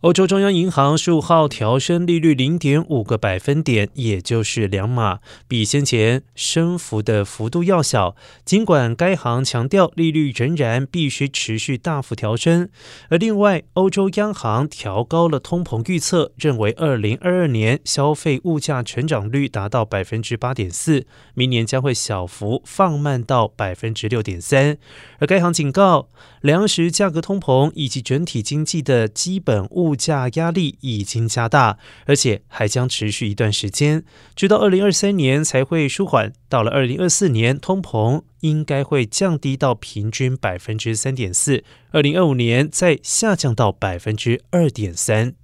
欧洲中央银行十五号调升利率零点五个百分点，也就是两码，比先前升幅的幅度要小。尽管该行强调利率仍然必须持续大幅调升，而另外，欧洲央行调高了通膨预测，认为二零二二年消费物价成长率达到百分之八点四，明年将会小幅放慢到百分之六点三。而该行警告，粮食价格通膨以及整体经济的基本物。物价压力已经加大，而且还将持续一段时间，直到二零二三年才会舒缓。到了二零二四年，通膨应该会降低到平均百分之三点四，二零二五年再下降到百分之二点三。